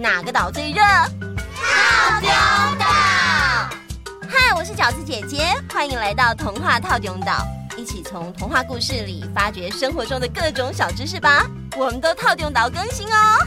哪个岛最热？套丁岛。嗨，我是饺子姐姐，欢迎来到童话套丁岛，一起从童话故事里发掘生活中的各种小知识吧。我们都套丁岛更新哦。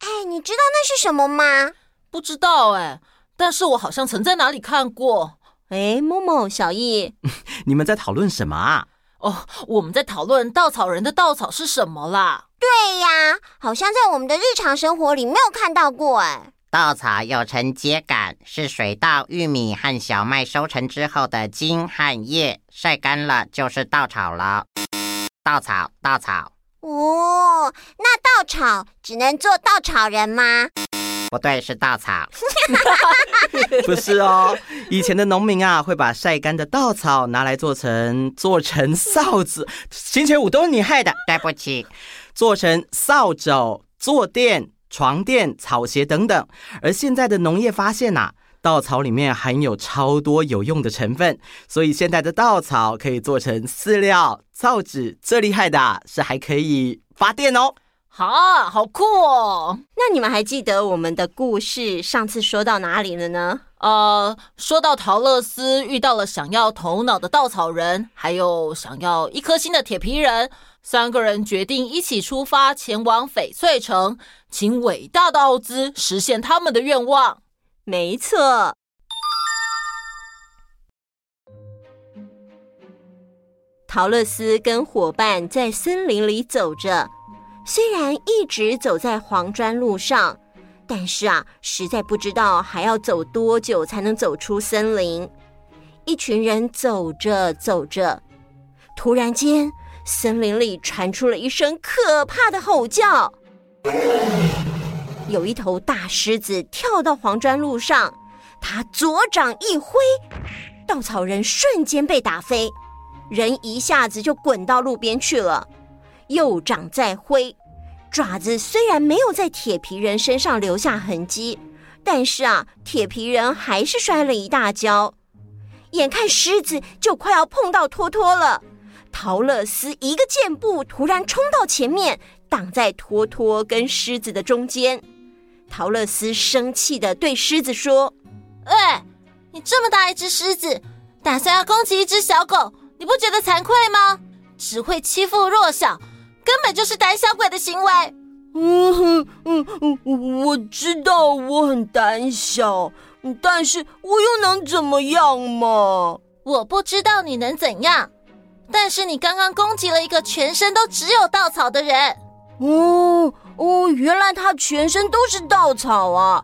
哎，你知道那是什么吗？不知道哎，但是我好像曾在哪里看过。哎，某某、小易，你们在讨论什么啊？哦，我们在讨论稻草人的稻草是什么啦？对呀，好像在我们的日常生活里没有看到过哎。稻草又称秸秆，是水稻、玉米和小麦收成之后的茎和叶，晒干了就是稻草了。稻草，稻草。哦，那稻草只能做稻草人吗？不对，是稻草。不是哦，以前的农民啊，会把晒干的稻草拿来做成做成扫子。星期五都是你害的，对不起。做成扫帚、坐垫、床垫、草鞋等等。而现在的农业发现呐、啊，稻草里面含有超多有用的成分，所以现在的稻草可以做成饲料、造纸。最厉害的是还可以发电哦。好，好酷哦！那你们还记得我们的故事上次说到哪里了呢？呃，说到陶乐丝遇到了想要头脑的稻草人，还有想要一颗心的铁皮人，三个人决定一起出发前往翡翠城，请伟大的奥兹实现他们的愿望。没错，陶乐丝跟伙伴在森林里走着。虽然一直走在黄砖路上，但是啊，实在不知道还要走多久才能走出森林。一群人走着走着，突然间，森林里传出了一声可怕的吼叫。有一头大狮子跳到黄砖路上，它左掌一挥，稻草人瞬间被打飞，人一下子就滚到路边去了。右掌再挥，爪子虽然没有在铁皮人身上留下痕迹，但是啊，铁皮人还是摔了一大跤。眼看狮子就快要碰到托托了，桃乐丝一个箭步突然冲到前面，挡在托托跟狮子的中间。桃乐丝生气地对狮子说：“喂，你这么大一只狮子，打算要攻击一只小狗，你不觉得惭愧吗？只会欺负弱小。”根本就是胆小鬼的行为。嗯哼嗯嗯，我知道我很胆小，但是我又能怎么样嘛？我不知道你能怎样，但是你刚刚攻击了一个全身都只有稻草的人。哦哦，原来他全身都是稻草啊！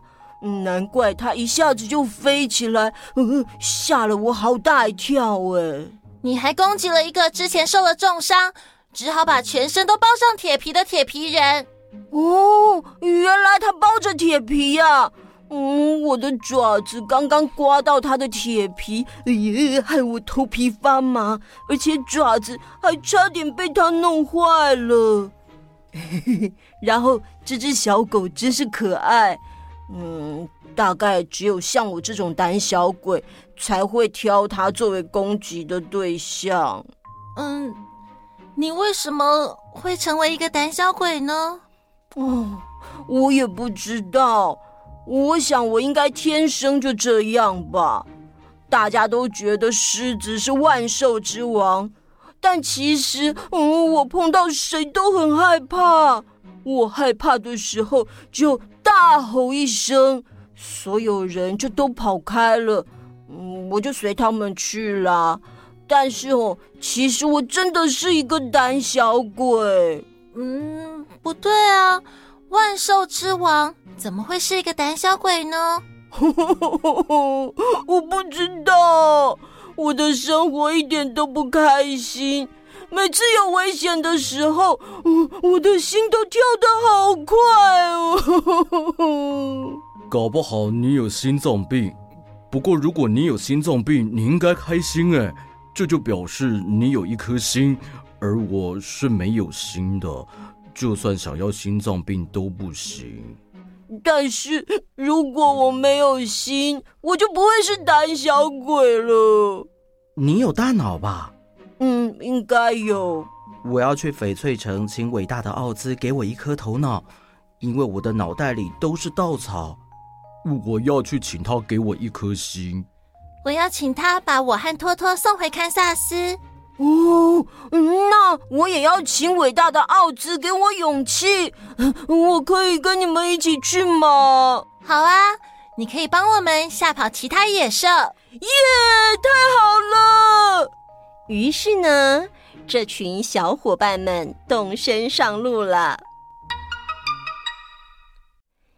难怪他一下子就飞起来，嗯，吓了我好大一跳哎！你还攻击了一个之前受了重伤。只好把全身都包上铁皮的铁皮人。哦，原来他包着铁皮呀、啊！嗯，我的爪子刚刚刮到他的铁皮，哎呀，害我头皮发麻，而且爪子还差点被他弄坏了。嘿嘿，然后这只小狗真是可爱。嗯，大概只有像我这种胆小鬼才会挑它作为攻击的对象。嗯。你为什么会成为一个胆小鬼呢？哦，我也不知道。我想我应该天生就这样吧。大家都觉得狮子是万兽之王，但其实，嗯，我碰到谁都很害怕。我害怕的时候就大吼一声，所有人就都跑开了。嗯，我就随他们去了。但是哦，其实我真的是一个胆小鬼。嗯，不对啊，万兽之王怎么会是一个胆小鬼呢？我不知道，我的生活一点都不开心。每次有危险的时候，我的心都跳得好快哦。搞不好你有心脏病。不过如果你有心脏病，你应该开心哎。这就表示你有一颗心，而我是没有心的，就算想要心脏病都不行。但是如果我没有心，我就不会是胆小鬼了。你有大脑吧？嗯，应该有。我要去翡翠城，请伟大的奥兹给我一颗头脑，因为我的脑袋里都是稻草。我要去请他给我一颗心。我要请他把我和托托送回堪萨斯。哦，那我也要请伟大的奥兹给我勇气。我可以跟你们一起去吗？好啊，你可以帮我们吓跑其他野兽。耶，太好了！于是呢，这群小伙伴们动身上路了。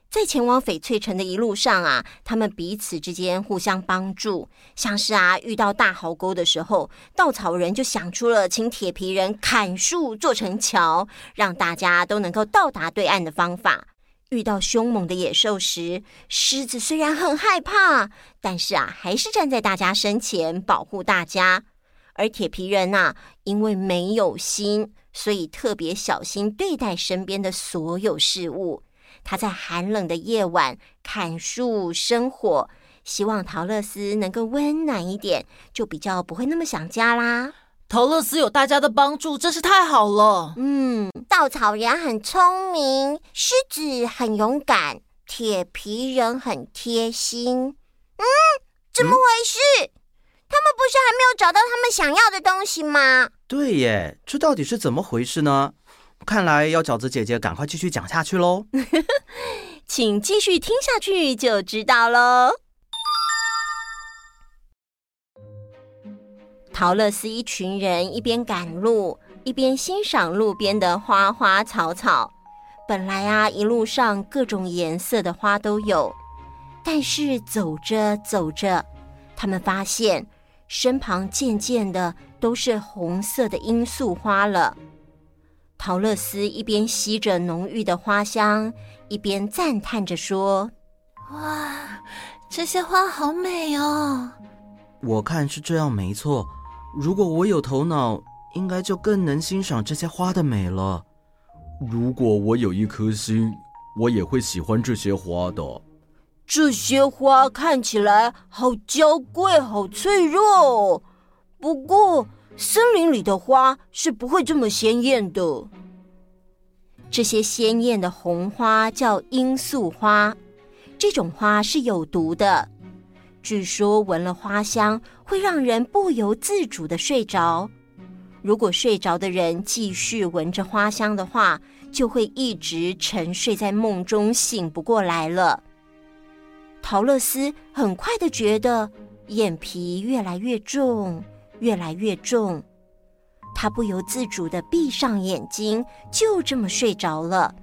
在前往翡翠城的一路上啊，他们彼此之间互相帮助。像是啊，遇到大壕沟的时候，稻草人就想出了请铁皮人砍树做成桥，让大家都能够到达对岸的方法。遇到凶猛的野兽时，狮子虽然很害怕，但是啊，还是站在大家身前保护大家。而铁皮人呐，因为没有心，所以特别小心对待身边的所有事物。他在寒冷的夜晚砍树生火，希望陶乐斯能够温暖一点，就比较不会那么想家啦。陶乐斯有大家的帮助，真是太好了。嗯，稻草人很聪明，狮子很勇敢，铁皮人很贴心。嗯，怎么回事？嗯，他们不是还没有找到他们想要的东西吗？对耶，这到底是怎么回事呢？看来要饺子姐姐赶快继续讲下去喽，请继续听下去就知道喽。桃乐丝一群人一边赶路，一边欣赏路边的花花草草。本来啊，一路上各种颜色的花都有，但是走着走着，他们发现身旁渐渐的都是红色的罂粟花了。桃乐丝一边吸着浓郁的花香，一边赞叹着说：“哇，这些花好美哦！”我看是这样没错。如果我有头脑，应该就更能欣赏这些花的美了。如果我有一颗心，我也会喜欢这些花的。这些花看起来好娇贵，好脆弱哦。不过。森林里的花是不会这么鲜艳的。这些鲜艳的红花叫罂粟花，这种花是有毒的。据说闻了花香会让人不由自主的睡着。如果睡着的人继续闻着花香的话，就会一直沉睡在梦中，醒不过来了。桃乐丝很快的觉得眼皮越来越重。越来越重，他不由自主的闭上眼睛，就这么睡着了。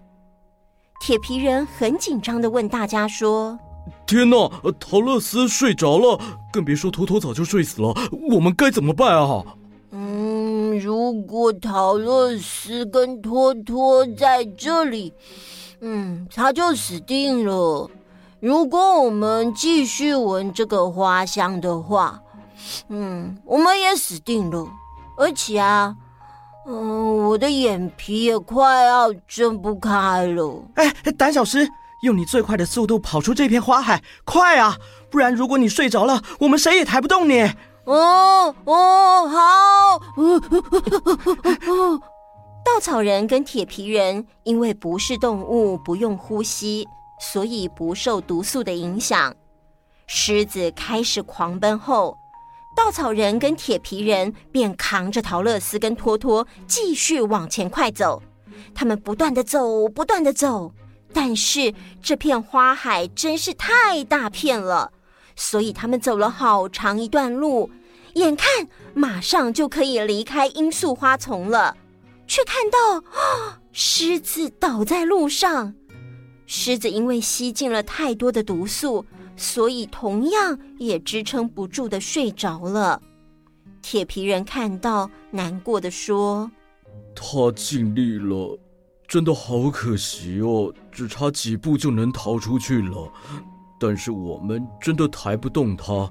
铁皮人很紧张的问大家说：“天哪，陶乐斯睡着了，更别说托托早就睡死了，我们该怎么办啊？”嗯，如果陶乐斯跟托托在这里，嗯，他就死定了。如果我们继续闻这个花香的话。嗯，我们也死定了，而且啊，嗯，我的眼皮也快要睁不开了。哎，胆小狮，用你最快的速度跑出这片花海，快啊！不然如果你睡着了，我们谁也抬不动你。哦哦，好。稻草人跟铁皮人因为不是动物，不用呼吸，所以不受毒素的影响。狮子开始狂奔后。稻草人跟铁皮人便扛着陶乐斯跟托托继续往前快走，他们不断地走，不断地走，但是这片花海真是太大片了，所以他们走了好长一段路，眼看马上就可以离开罂粟花丛了，却看到啊，狮子倒在路上，狮子因为吸进了太多的毒素。所以，同样也支撑不住的睡着了。铁皮人看到，难过的说：“他尽力了，真的好可惜哦，只差几步就能逃出去了。但是我们真的抬不动他，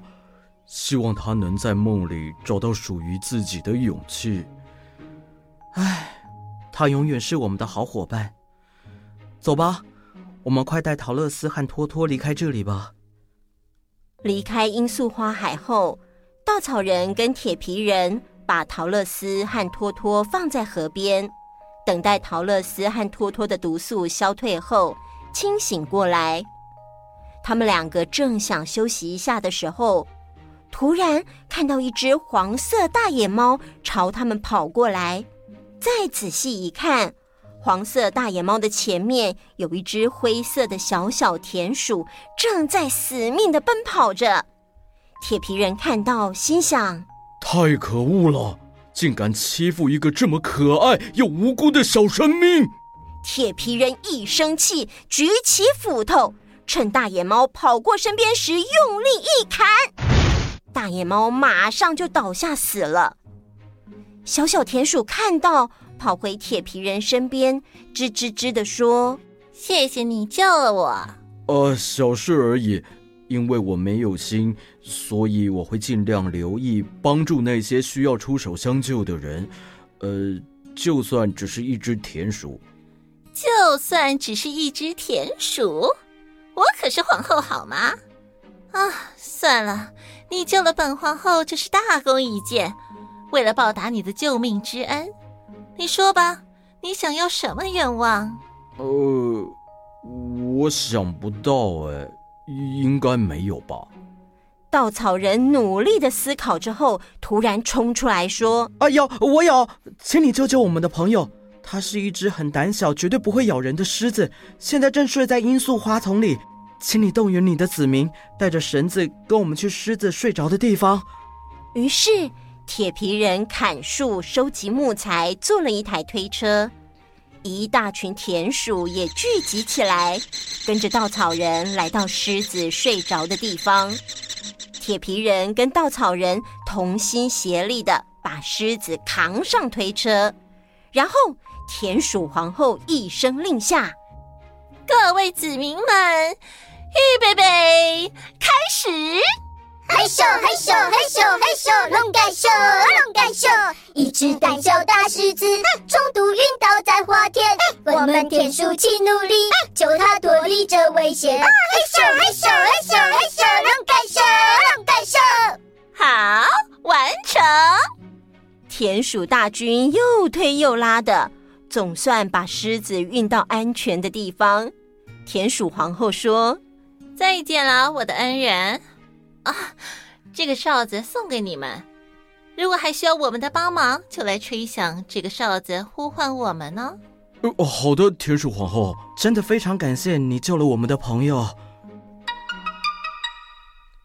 希望他能在梦里找到属于自己的勇气。唉，他永远是我们的好伙伴。走吧，我们快带桃乐丝和托托离开这里吧。”离开罂粟花海后，稻草人跟铁皮人把桃乐丝和托托放在河边，等待桃乐丝和托托的毒素消退后清醒过来。他们两个正想休息一下的时候，突然看到一只黄色大野猫朝他们跑过来。再仔细一看，黄色大野猫的前面有一只灰色的小小田鼠，正在死命的奔跑着。铁皮人看到，心想：太可恶了，竟敢欺负一个这么可爱又无辜的小生命！铁皮人一生气，举起斧头，趁大野猫跑过身边时，用力一砍，大野猫马上就倒下死了。小小田鼠看到，跑回铁皮人身边，吱吱吱地说：“谢谢你救了我。”“呃，小事而已，因为我没有心，所以我会尽量留意帮助那些需要出手相救的人。呃，就算只是一只田鼠，就算只是一只田鼠，我可是皇后，好吗？啊，算了，你救了本皇后，这是大功一件。”为了报答你的救命之恩，你说吧，你想要什么愿望？呃，我想不到，哎，应该没有吧？稻草人努力的思考之后，突然冲出来说：“啊，有，我有，请你救救我们的朋友。他是一只很胆小、绝对不会咬人的狮子，现在正睡在罂粟花丛里。请你动员你的子民，带着绳子跟我们去狮子睡着的地方。”于是。铁皮人砍树、收集木材，做了一台推车。一大群田鼠也聚集起来，跟着稻草人来到狮子睡着的地方。铁皮人跟稻草人同心协力地把狮子扛上推车，然后田鼠皇后一声令下：“各位子民们，预备备，开始！”害羞害羞害羞害羞，龙盖羞龙盖羞，一只胆小大狮子中毒晕倒在花田，我们田鼠齐努力救它脱离这危险。害羞害羞害羞害羞，龙盖羞龙盖羞，好，完成。田鼠大军又推又拉的，总算把狮子运到安全的地方。田鼠皇后说：“再见了，我的恩人。”啊，这个哨子送给你们。如果还需要我们的帮忙，就来吹响这个哨子，呼唤我们呢。哦，好的，田鼠皇后，真的非常感谢你救了我们的朋友。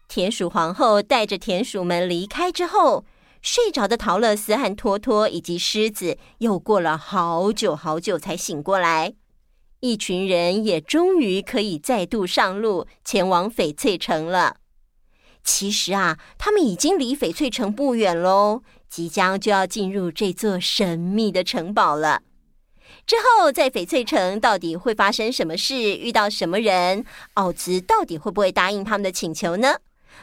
田鼠皇后带着田鼠们离开之后，睡着的陶乐斯和托托以及狮子又过了好久好久才醒过来。一群人也终于可以再度上路，前往翡翠城了。其实啊，他们已经离翡翠城不远喽，即将就要进入这座神秘的城堡了。之后，在翡翠城到底会发生什么事？遇到什么人？奥兹到底会不会答应他们的请求呢？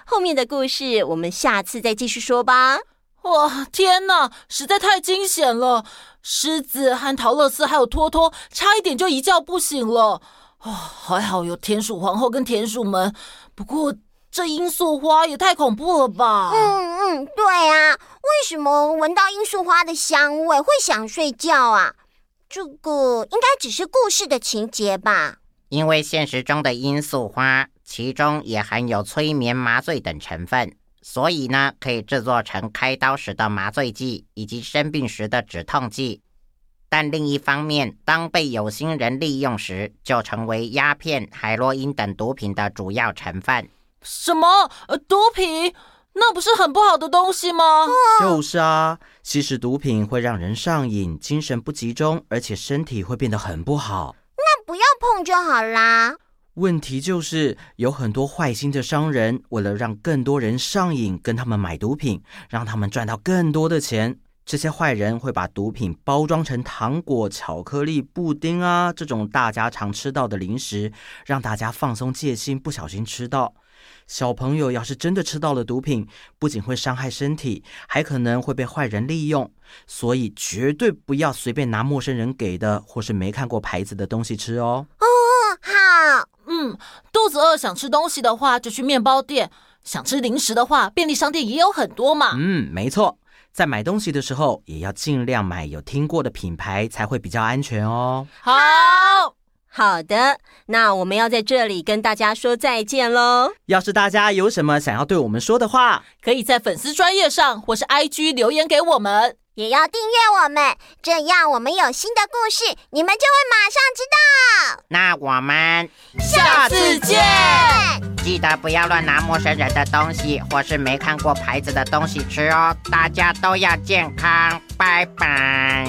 后面的故事我们下次再继续说吧。哇，天哪，实在太惊险了！狮子和桃乐丝还有托托，差一点就一觉不醒了。哦，还好有田鼠皇后跟田鼠们。不过。这罂粟花也太恐怖了吧！嗯嗯，对啊，为什么闻到罂粟花的香味会想睡觉啊？这个应该只是故事的情节吧？因为现实中的罂粟花，其中也含有催眠、麻醉等成分，所以呢，可以制作成开刀时的麻醉剂以及生病时的止痛剂。但另一方面，当被有心人利用时，就成为鸦片、海洛因等毒品的主要成分。什么？呃，毒品？那不是很不好的东西吗？就是啊，吸食毒品会让人上瘾，精神不集中，而且身体会变得很不好。那不要碰就好啦。问题就是有很多坏心的商人，为了让更多人上瘾，跟他们买毒品，让他们赚到更多的钱。这些坏人会把毒品包装成糖果、巧克力、布丁啊，这种大家常吃到的零食，让大家放松戒心，不小心吃到。小朋友要是真的吃到了毒品，不仅会伤害身体，还可能会被坏人利用。所以绝对不要随便拿陌生人给的或是没看过牌子的东西吃哦。哦，好，嗯，肚子饿想吃东西的话，就去面包店；想吃零食的话，便利商店也有很多嘛。嗯，没错。在买东西的时候，也要尽量买有听过的品牌，才会比较安全哦。好，好的，那我们要在这里跟大家说再见喽。要是大家有什么想要对我们说的话，可以在粉丝专业上或是 IG 留言给我们，也要订阅我们，这样我们有新的故事，你们就会马上知道。那我们下次见。记得不要乱拿陌生人的东西，或是没看过牌子的东西吃哦。大家都要健康，拜拜。